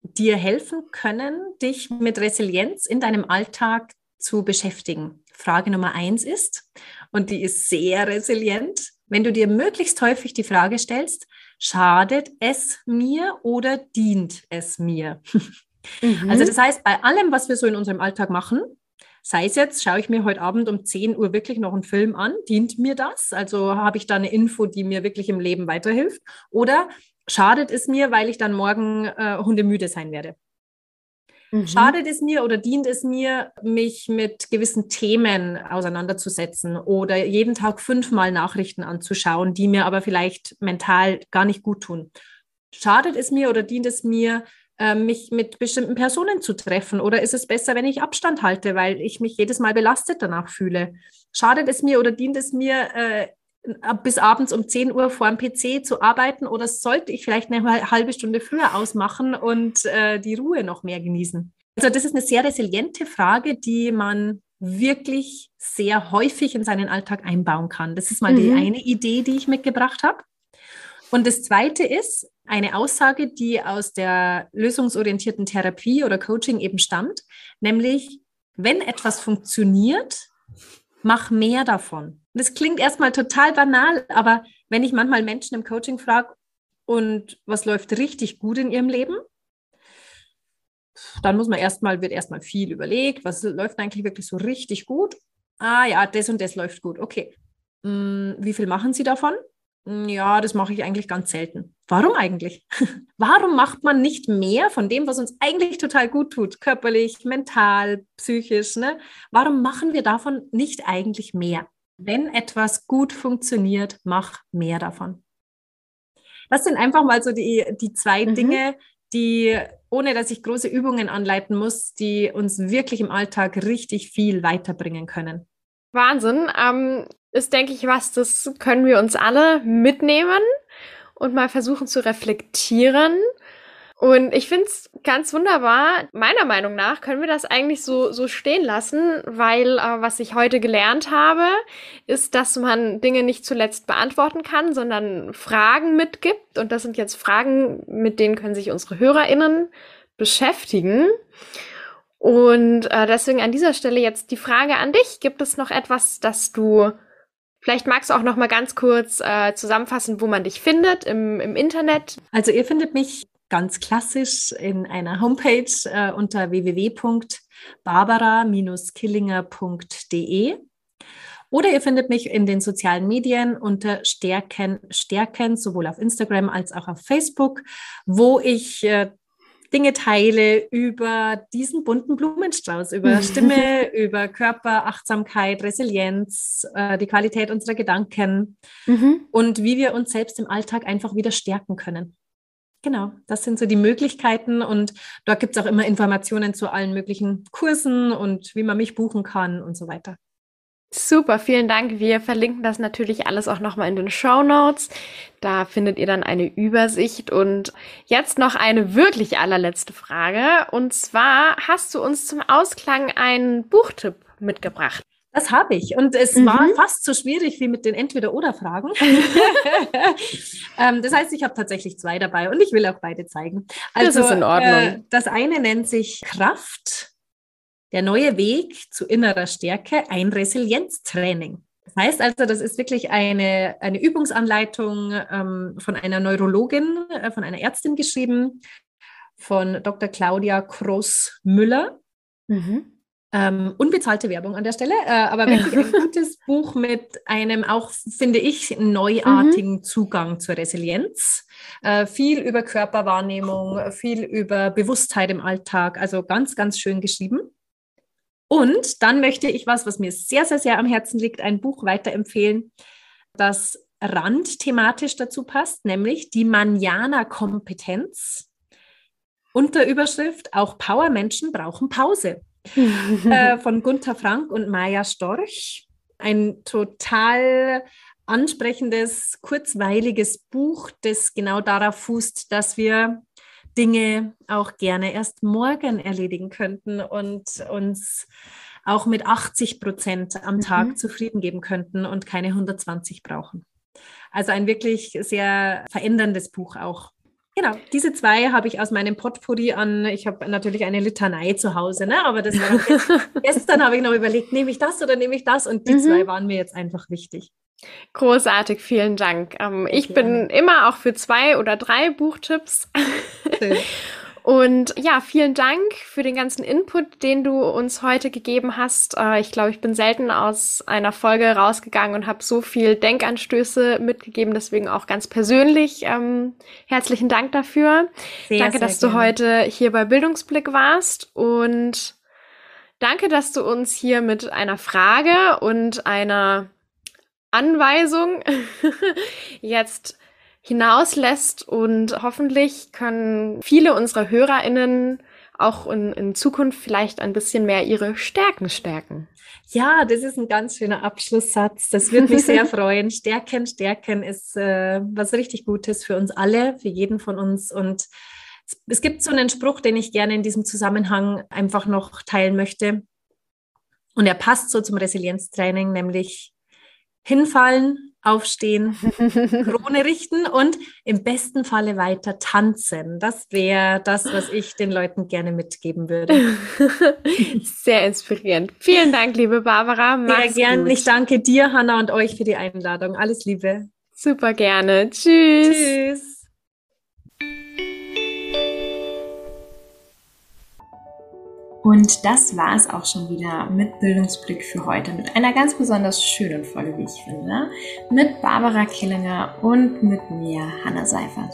dir helfen können, dich mit Resilienz in deinem Alltag zu beschäftigen. Frage Nummer eins ist, und die ist sehr resilient, wenn du dir möglichst häufig die Frage stellst, schadet es mir oder dient es mir? Mhm. Also das heißt, bei allem, was wir so in unserem Alltag machen, Sei es jetzt, schaue ich mir heute Abend um 10 Uhr wirklich noch einen Film an, dient mir das? Also habe ich da eine Info, die mir wirklich im Leben weiterhilft? Oder schadet es mir, weil ich dann morgen äh, hundemüde sein werde? Mhm. Schadet es mir oder dient es mir, mich mit gewissen Themen auseinanderzusetzen oder jeden Tag fünfmal Nachrichten anzuschauen, die mir aber vielleicht mental gar nicht gut tun? Schadet es mir oder dient es mir, mich mit bestimmten Personen zu treffen? Oder ist es besser, wenn ich Abstand halte, weil ich mich jedes Mal belastet danach fühle? Schadet es mir oder dient es mir, äh, bis abends um 10 Uhr vor dem PC zu arbeiten oder sollte ich vielleicht eine halbe Stunde früher ausmachen und äh, die Ruhe noch mehr genießen? Also das ist eine sehr resiliente Frage, die man wirklich sehr häufig in seinen Alltag einbauen kann. Das ist mal mhm. die eine Idee, die ich mitgebracht habe. Und das Zweite ist eine Aussage, die aus der lösungsorientierten Therapie oder Coaching eben stammt, nämlich, wenn etwas funktioniert, mach mehr davon. Das klingt erstmal total banal, aber wenn ich manchmal Menschen im Coaching frage, und was läuft richtig gut in ihrem Leben? Dann muss man erstmal, wird erstmal viel überlegt, was läuft eigentlich wirklich so richtig gut? Ah ja, das und das läuft gut. Okay. Hm, wie viel machen Sie davon? Hm, ja, das mache ich eigentlich ganz selten. Warum eigentlich? Warum macht man nicht mehr von dem, was uns eigentlich total gut tut, körperlich, mental, psychisch? Ne? Warum machen wir davon nicht eigentlich mehr? Wenn etwas gut funktioniert, mach mehr davon. Das sind einfach mal so die, die zwei mhm. Dinge, die, ohne dass ich große Übungen anleiten muss, die uns wirklich im Alltag richtig viel weiterbringen können. Wahnsinn. Ähm, ist, denke ich, was, das können wir uns alle mitnehmen und mal versuchen zu reflektieren Und ich finde es ganz wunderbar. Meiner Meinung nach können wir das eigentlich so, so stehen lassen, weil äh, was ich heute gelernt habe, ist, dass man Dinge nicht zuletzt beantworten kann, sondern Fragen mitgibt. Und das sind jetzt Fragen, mit denen können sich unsere HörerInnen beschäftigen. Und äh, deswegen an dieser Stelle jetzt die Frage an dich. Gibt es noch etwas, das du Vielleicht magst du auch noch mal ganz kurz äh, zusammenfassen, wo man dich findet im, im Internet. Also ihr findet mich ganz klassisch in einer Homepage äh, unter www.barbara-killinger.de. Oder ihr findet mich in den sozialen Medien unter Stärken, Stärken, sowohl auf Instagram als auch auf Facebook, wo ich äh, Dinge teile über diesen bunten Blumenstrauß, über Stimme, über Körper, Achtsamkeit, Resilienz, äh, die Qualität unserer Gedanken mhm. und wie wir uns selbst im Alltag einfach wieder stärken können. Genau, das sind so die Möglichkeiten und dort gibt es auch immer Informationen zu allen möglichen Kursen und wie man mich buchen kann und so weiter. Super, vielen Dank. Wir verlinken das natürlich alles auch nochmal in den Show Notes. Da findet ihr dann eine Übersicht. Und jetzt noch eine wirklich allerletzte Frage. Und zwar hast du uns zum Ausklang einen Buchtipp mitgebracht. Das habe ich. Und es mhm. war fast so schwierig wie mit den Entweder-Oder-Fragen. ähm, das heißt, ich habe tatsächlich zwei dabei und ich will auch beide zeigen. Also, das ist in Ordnung. Äh, das eine nennt sich Kraft, der neue Weg zu innerer Stärke, ein Resilienztraining. Das heißt also, das ist wirklich eine, eine Übungsanleitung ähm, von einer Neurologin, äh, von einer Ärztin geschrieben, von Dr. Claudia Kroos-Müller. Mhm. Ähm, unbezahlte Werbung an der Stelle, äh, aber wirklich ein gutes Buch mit einem auch, finde ich, neuartigen mhm. Zugang zur Resilienz. Äh, viel über Körperwahrnehmung, viel über Bewusstheit im Alltag, also ganz, ganz schön geschrieben. Und dann möchte ich was, was mir sehr, sehr, sehr am Herzen liegt, ein Buch weiterempfehlen, das randthematisch dazu passt, nämlich die Manjana-Kompetenz. Unter Überschrift, auch Powermenschen brauchen Pause. äh, von Gunther Frank und Maja Storch. Ein total ansprechendes, kurzweiliges Buch, das genau darauf fußt, dass wir Dinge auch gerne erst morgen erledigen könnten und uns auch mit 80 Prozent am Tag mhm. zufrieden geben könnten und keine 120 brauchen. Also ein wirklich sehr veränderndes Buch auch. Genau, diese zwei habe ich aus meinem Potpourri an. Ich habe natürlich eine Litanei zu Hause, ne? aber das war gestern habe ich noch überlegt, nehme ich das oder nehme ich das? Und die mhm. zwei waren mir jetzt einfach wichtig. Großartig, vielen Dank. Ähm, ich bin immer auch für zwei oder drei Buchtipps. Und ja, vielen Dank für den ganzen Input, den du uns heute gegeben hast. Äh, ich glaube, ich bin selten aus einer Folge rausgegangen und habe so viel Denkanstöße mitgegeben. Deswegen auch ganz persönlich ähm, herzlichen Dank dafür. Sehr, danke, sehr dass gerne. du heute hier bei Bildungsblick warst und danke, dass du uns hier mit einer Frage und einer Anweisung jetzt hinauslässt und hoffentlich können viele unserer HörerInnen auch in, in Zukunft vielleicht ein bisschen mehr ihre Stärken stärken. Ja, das ist ein ganz schöner Abschlusssatz. Das würde mich sehr freuen. Stärken, stärken ist äh, was richtig Gutes für uns alle, für jeden von uns. Und es gibt so einen Spruch, den ich gerne in diesem Zusammenhang einfach noch teilen möchte. Und er passt so zum Resilienztraining, nämlich hinfallen, aufstehen, Krone richten und im besten Falle weiter tanzen. Das wäre das, was ich den Leuten gerne mitgeben würde. Sehr inspirierend. Vielen Dank, liebe Barbara. Mach's Sehr gern. Ich danke dir, Hanna, und euch für die Einladung. Alles Liebe. Super gerne. Tschüss. Tschüss. Und das war es auch schon wieder mit Bildungsblick für heute. Mit einer ganz besonders schönen Folge, wie ich finde. Mit Barbara Killinger und mit mir, Hanna Seifert.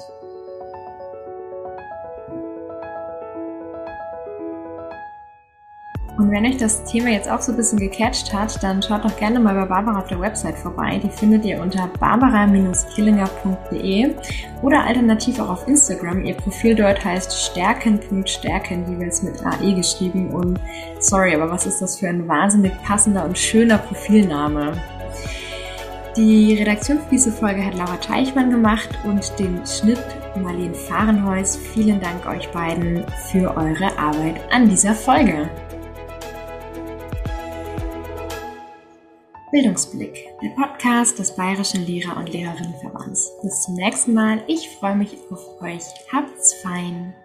Und wenn euch das Thema jetzt auch so ein bisschen gecatcht hat, dann schaut doch gerne mal bei Barbara auf der Website vorbei. Die findet ihr unter barbara-killinger.de oder alternativ auch auf Instagram. Ihr Profil dort heißt stärken.stärken, jeweils mit AE geschrieben. Und sorry, aber was ist das für ein wahnsinnig passender und schöner Profilname? Die Redaktion für diese Folge hat Laura Teichmann gemacht und den Schnitt Marlene Fahrenhäus. Vielen Dank euch beiden für eure Arbeit an dieser Folge. Bildungsblick, der Podcast des Bayerischen Lehrer- und Lehrerinnenverbands. Bis zum nächsten Mal. Ich freue mich auf euch. Habt's fein.